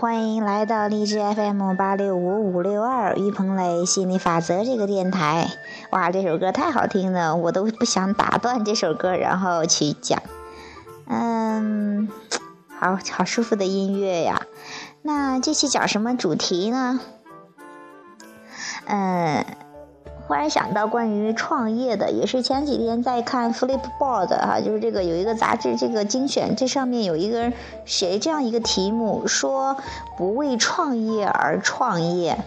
欢迎来到荔枝 FM 八六五五六二于鹏磊心理法则这个电台。哇，这首歌太好听了，我都不想打断这首歌，然后去讲。嗯，好好舒服的音乐呀。那这期讲什么主题呢？嗯。忽然想到关于创业的，也是前几天在看 Flipboard 哈，就是这个有一个杂志，这个精选，这上面有一个谁这样一个题目，说不为创业而创业。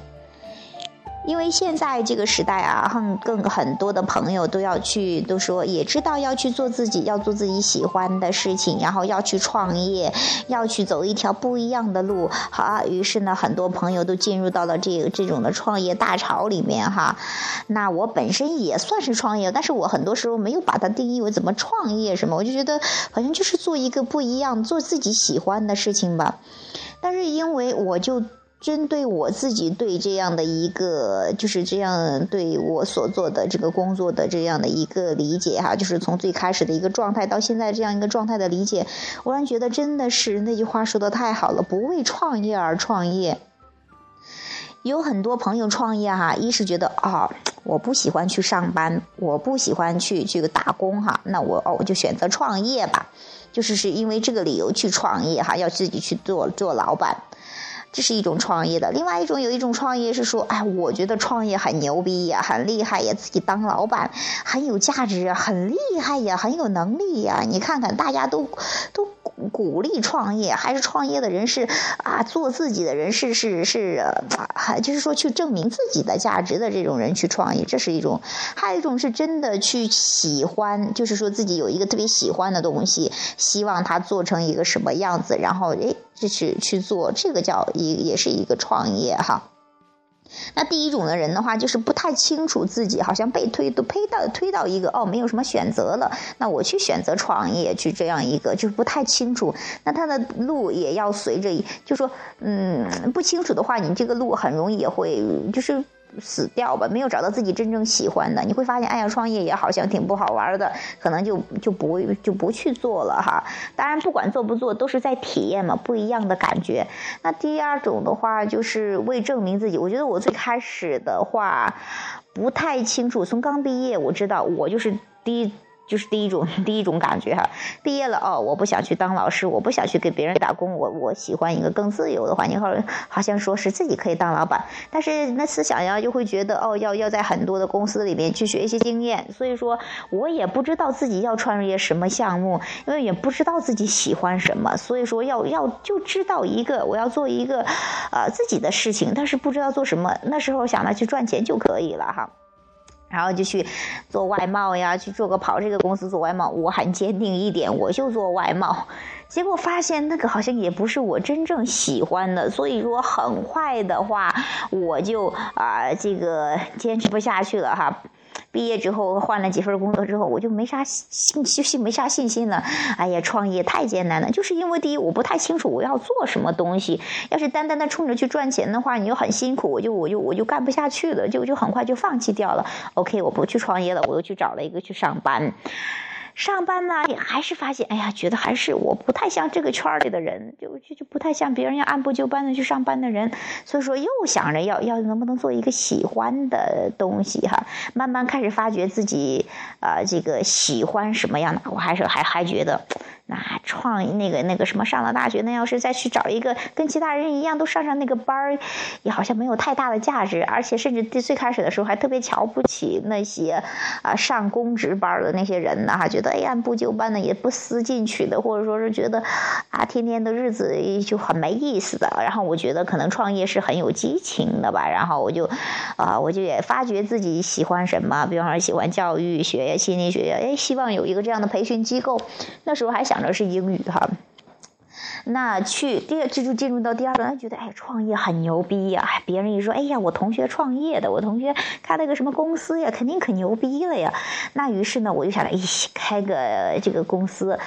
因为现在这个时代啊，很更很多的朋友都要去，都说也知道要去做自己，要做自己喜欢的事情，然后要去创业，要去走一条不一样的路。好，于是呢，很多朋友都进入到了这个这种的创业大潮里面哈。那我本身也算是创业，但是我很多时候没有把它定义为怎么创业什么，我就觉得好像就是做一个不一样、做自己喜欢的事情吧。但是因为我就。针对我自己对这样的一个，就是这样对我所做的这个工作的这样的一个理解哈，就是从最开始的一个状态到现在这样一个状态的理解，我然觉得真的是那句话说的太好了，不为创业而创业。有很多朋友创业哈，一是觉得啊，我不喜欢去上班，我不喜欢去这个打工哈，那我哦我就选择创业吧，就是是因为这个理由去创业哈，要自己去做做老板。这是一种创业的，另外一种有一种创业是说，哎，我觉得创业很牛逼呀，很厉害呀，自己当老板很有价值，很厉害呀，很有能力呀。你看看，大家都都鼓励创业，还是创业的人是啊，做自己的人是是是啊，就是说去证明自己的价值的这种人去创业，这是一种；还有一种是真的去喜欢，就是说自己有一个特别喜欢的东西，希望它做成一个什么样子，然后诶。这是去做这个叫一也是一个创业哈。那第一种的人的话，就是不太清楚自己，好像被推都推到推到一个哦，没有什么选择了。那我去选择创业，去这样一个就是不太清楚。那他的路也要随着，就说嗯，不清楚的话，你这个路很容易也会就是。死掉吧，没有找到自己真正喜欢的，你会发现，哎呀，创业也好像挺不好玩的，可能就就不就不去做了哈。当然，不管做不做，都是在体验嘛，不一样的感觉。那第二种的话，就是为证明自己。我觉得我最开始的话不太清楚，从刚毕业，我知道我就是第一。就是第一种 第一种感觉哈，毕业了哦，我不想去当老师，我不想去给别人打工，我我喜欢一个更自由的环境，好好像说是自己可以当老板，但是那思想呀就会觉得哦，要要在很多的公司里面去学一些经验，所以说我也不知道自己要创业什么项目，因为也不知道自己喜欢什么，所以说要要就知道一个我要做一个，呃自己的事情，但是不知道做什么，那时候想着去赚钱就可以了哈。然后就去做外贸呀，去做个跑这个公司做外贸。我很坚定一点，我就做外贸。结果发现那个好像也不是我真正喜欢的，所以说很快的话，我就啊这个坚持不下去了哈。毕业之后换了几份工作之后，我就没啥信信没啥信心了。哎呀，创业太艰难了，就是因为第一我不太清楚我要做什么东西。要是单单的冲着去赚钱的话，你就很辛苦，我就我就我就干不下去了，就就很快就放弃掉了。OK，我不去创业了，我又去找了一个去上班。上班呢，也还是发现，哎呀，觉得还是我不太像这个圈里的人，就就就不太像别人要按部就班的去上班的人，所以说又想着要要能不能做一个喜欢的东西哈，慢慢开始发觉自己啊，这个喜欢什么样的，我还是还还觉得。那创那个那个什么上了大学，那要是再去找一个跟其他人一样都上上那个班儿，也好像没有太大的价值，而且甚至最开始的时候还特别瞧不起那些啊上公职班的那些人呢，哈，觉得哎按部就班的也不思进取的，或者说是觉得啊天天的日子就很没意思的。然后我觉得可能创业是很有激情的吧，然后我就啊我就也发觉自己喜欢什么，比方说喜欢教育学、心理学，哎，希望有一个这样的培训机构。那时候还想。而是英语哈。那去第二，这就进入到第二段，觉得哎，创业很牛逼呀！别人一说，哎呀，我同学创业的，我同学开了个什么公司呀，肯定可牛逼了呀。那于是呢，我就想来，咦，开个这个公司，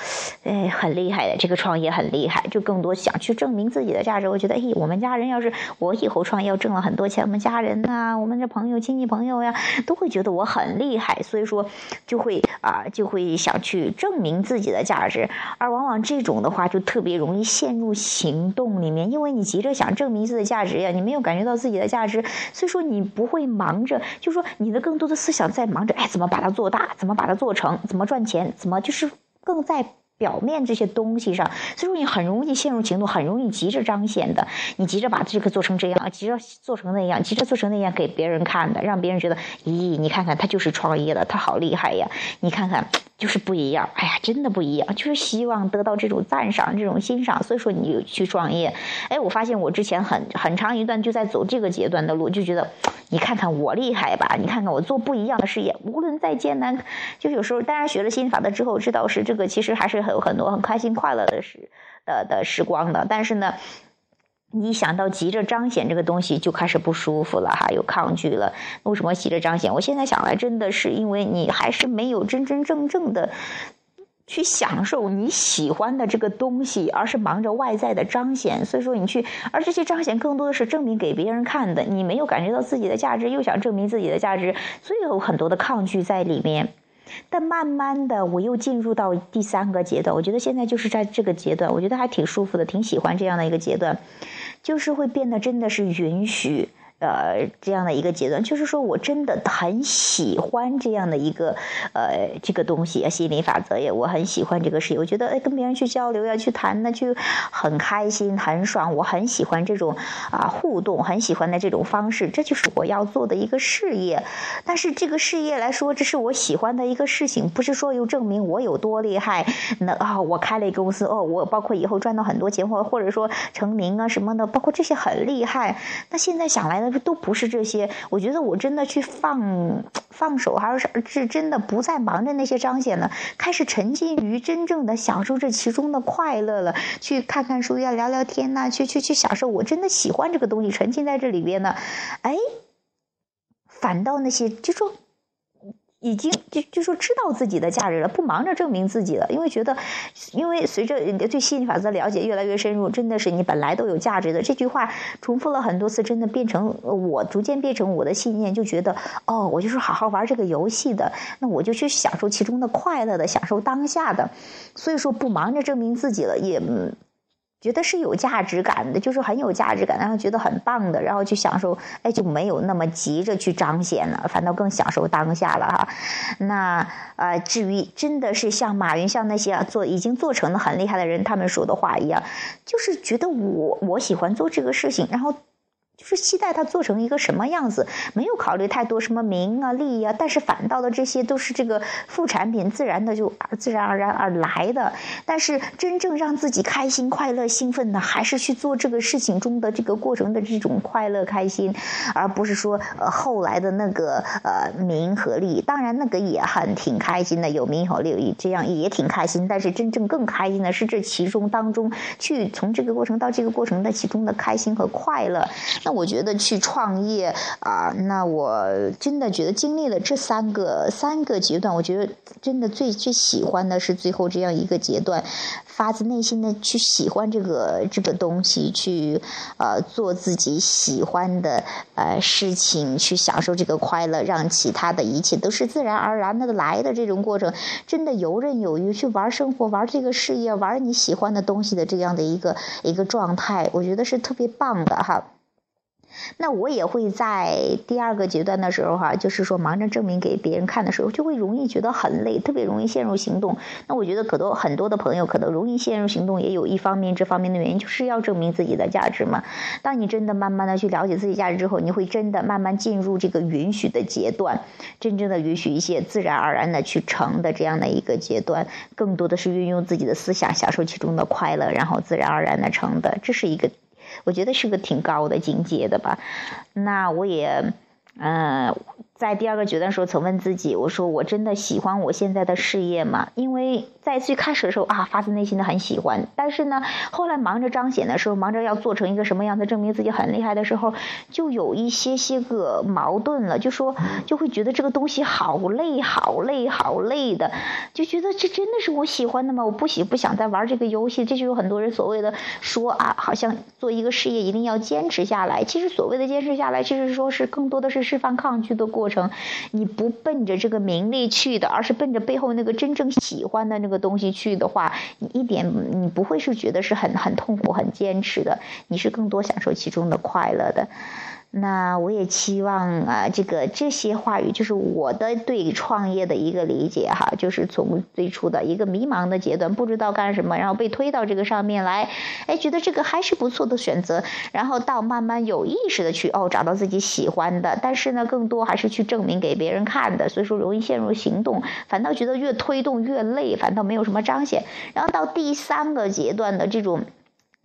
哎，很厉害的，这个创业很厉害，就更多想去证明自己的价值。我觉得，哎，我们家人要是我以后创业要挣了很多钱，我们家人呐，我们的朋友、亲戚朋友呀，都会觉得我很厉害，所以说就会啊，就会想去证明自己的价值。而往往这种的话，就特别。容易陷入行动里面，因为你急着想证明自己的价值呀，你没有感觉到自己的价值，所以说你不会忙着，就说你的更多的思想在忙着，哎，怎么把它做大，怎么把它做成，怎么赚钱，怎么就是更在。表面这些东西上，所以说你很容易陷入情动，很容易急着彰显的，你急着把这个做成这样，急着做成那样，急着做成那样给别人看的，让别人觉得，咦，你看看他就是创业的，他好厉害呀，你看看。就是不一样，哎呀，真的不一样，就是希望得到这种赞赏、这种欣赏，所以说你去创业。哎，我发现我之前很很长一段就在走这个阶段的路，就觉得，你看看我厉害吧，你看看我做不一样的事业，无论再艰难，就有时候，当然学了心法的之后，知道是这个，其实还是有很多很开心快乐的时的的时光的，但是呢。你想到急着彰显这个东西，就开始不舒服了哈，有抗拒了。为什么急着彰显？我现在想来，真的是因为你还是没有真真正正的去享受你喜欢的这个东西，而是忙着外在的彰显。所以说你去，而这些彰显更多的是证明给别人看的。你没有感觉到自己的价值，又想证明自己的价值，所以有很多的抗拒在里面。但慢慢的，我又进入到第三个阶段。我觉得现在就是在这个阶段，我觉得还挺舒服的，挺喜欢这样的一个阶段，就是会变得真的是允许。呃，这样的一个阶段，就是说我真的很喜欢这样的一个呃这个东西，心理法则也我很喜欢这个事业，我觉得哎跟别人去交流呀，去谈呢，就很开心很爽，我很喜欢这种啊互动，很喜欢的这种方式，这就是我要做的一个事业。但是这个事业来说，这是我喜欢的一个事情，不是说又证明我有多厉害。那啊，我开了一个公司哦，我包括以后赚到很多钱，或或者说成名啊什么的，包括这些很厉害。那现在想来？都不是这些，我觉得我真的去放放手，还是是真的不再忙着那些彰显了，开始沉浸于真正的享受这其中的快乐了。去看看书呀，聊聊天呐，去去去享受，我真的喜欢这个东西，沉浸在这里边呢。哎，反倒那些就说。已经就就说知道自己的价值了，不忙着证明自己了，因为觉得，因为随着对吸引力法则了解越来越深入，真的是你本来都有价值的。这句话重复了很多次，真的变成我逐渐变成我的信念，就觉得哦，我就是好好玩这个游戏的，那我就去享受其中的快乐的，享受当下的，所以说不忙着证明自己了，也。觉得是有价值感的，就是很有价值感，然后觉得很棒的，然后去享受，哎，就没有那么急着去彰显了，反倒更享受当下了哈。那呃，至于真的是像马云，像那些做已经做成的很厉害的人，他们说的话一样，就是觉得我我喜欢做这个事情，然后。就是期待他做成一个什么样子，没有考虑太多什么名啊利啊，但是反倒的这些都是这个副产品，自然的就自然而然而来的。但是真正让自己开心、快乐、兴奋的，还是去做这个事情中的这个过程的这种快乐、开心，而不是说呃后来的那个呃名和利。当然那个也很挺开心的，有名有利，这样也挺开心。但是真正更开心的是这其中当中去从这个过程到这个过程的其中的开心和快乐。那我觉得去创业啊，那我真的觉得经历了这三个三个阶段，我觉得真的最最喜欢的是最后这样一个阶段，发自内心的去喜欢这个这个东西，去呃做自己喜欢的呃事情，去享受这个快乐，让其他的一切都是自然而然的来的这种过程，真的游刃有余去玩生活，玩这个事业，玩你喜欢的东西的这样的一个一个状态，我觉得是特别棒的哈。那我也会在第二个阶段的时候哈，就是说忙着证明给别人看的时候，就会容易觉得很累，特别容易陷入行动。那我觉得可多很多的朋友可能容易陷入行动，也有一方面这方面的原因，就是要证明自己的价值嘛。当你真的慢慢的去了解自己价值之后，你会真的慢慢进入这个允许的阶段，真正的允许一些自然而然的去成的这样的一个阶段，更多的是运用自己的思想，享受其中的快乐，然后自然而然的成的，这是一个。我觉得是个挺高的境界的吧，那我也，嗯。在第二个阶段时候，曾问自己：“我说我真的喜欢我现在的事业吗？”因为在最开始的时候啊，发自内心的很喜欢。但是呢，后来忙着彰显的时候，忙着要做成一个什么样子，证明自己很厉害的时候，就有一些些个矛盾了。就说就会觉得这个东西好累，好累，好累的，就觉得这真的是我喜欢的吗？我不喜不想再玩这个游戏。这就有很多人所谓的说啊，好像做一个事业一定要坚持下来。其实所谓的坚持下来，其实说是更多的是释放抗拒的过。过程，你不奔着这个名利去的，而是奔着背后那个真正喜欢的那个东西去的话，你一点你不会是觉得是很很痛苦、很坚持的，你是更多享受其中的快乐的。那我也期望啊，这个这些话语就是我的对创业的一个理解哈，就是从最初的一个迷茫的阶段，不知道干什么，然后被推到这个上面来，哎，觉得这个还是不错的选择，然后到慢慢有意识的去哦，找到自己喜欢的，但是呢，更多还是去证明给别人看的，所以说容易陷入行动，反倒觉得越推动越累，反倒没有什么彰显，然后到第三个阶段的这种。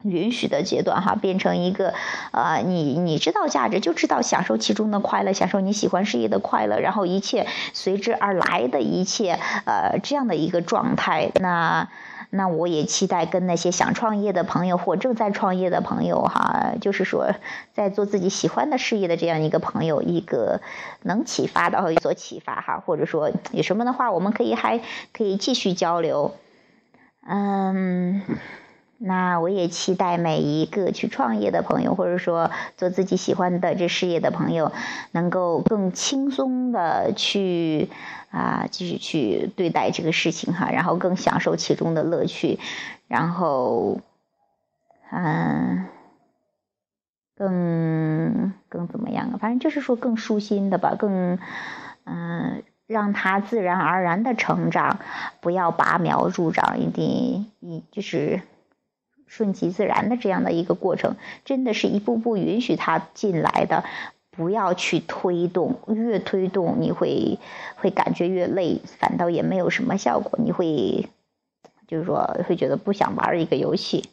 允许的阶段哈，变成一个，呃，你你知道价值，就知道享受其中的快乐，享受你喜欢事业的快乐，然后一切随之而来的一切，呃，这样的一个状态。那那我也期待跟那些想创业的朋友或正在创业的朋友哈，就是说在做自己喜欢的事业的这样一个朋友，一个能启发到有所启发哈，或者说有什么的话，我们可以还可以继续交流，嗯。那我也期待每一个去创业的朋友，或者说做自己喜欢的这事业的朋友，能够更轻松的去啊，继续去对待这个事情哈，然后更享受其中的乐趣，然后嗯，更更怎么样啊？反正就是说更舒心的吧，更嗯，让他自然而然的成长，不要拔苗助长，一定一就是。顺其自然的这样的一个过程，真的是一步步允许他进来的，不要去推动，越推动你会会感觉越累，反倒也没有什么效果，你会就是说会觉得不想玩一个游戏。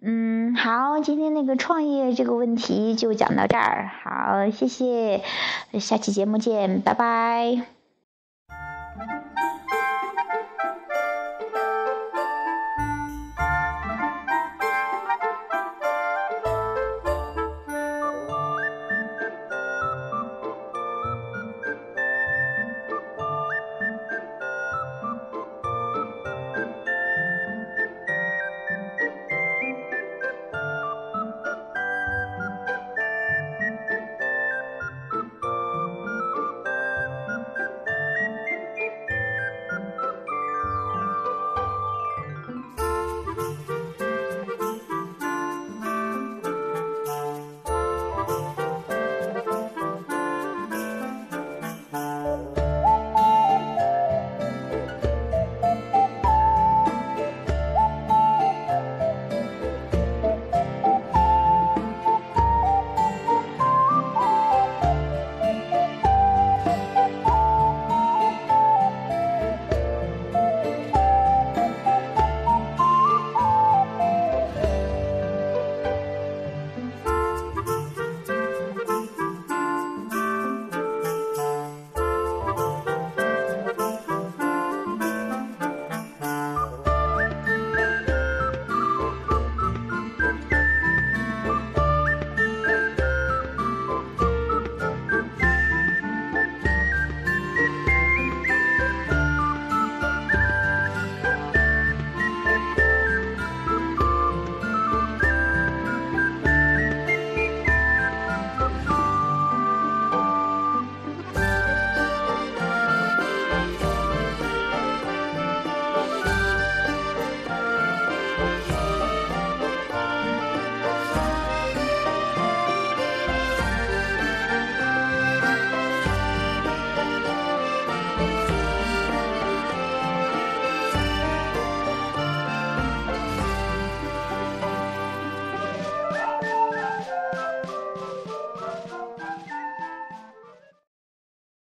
嗯，好，今天那个创业这个问题就讲到这儿，好，谢谢，下期节目见，拜拜。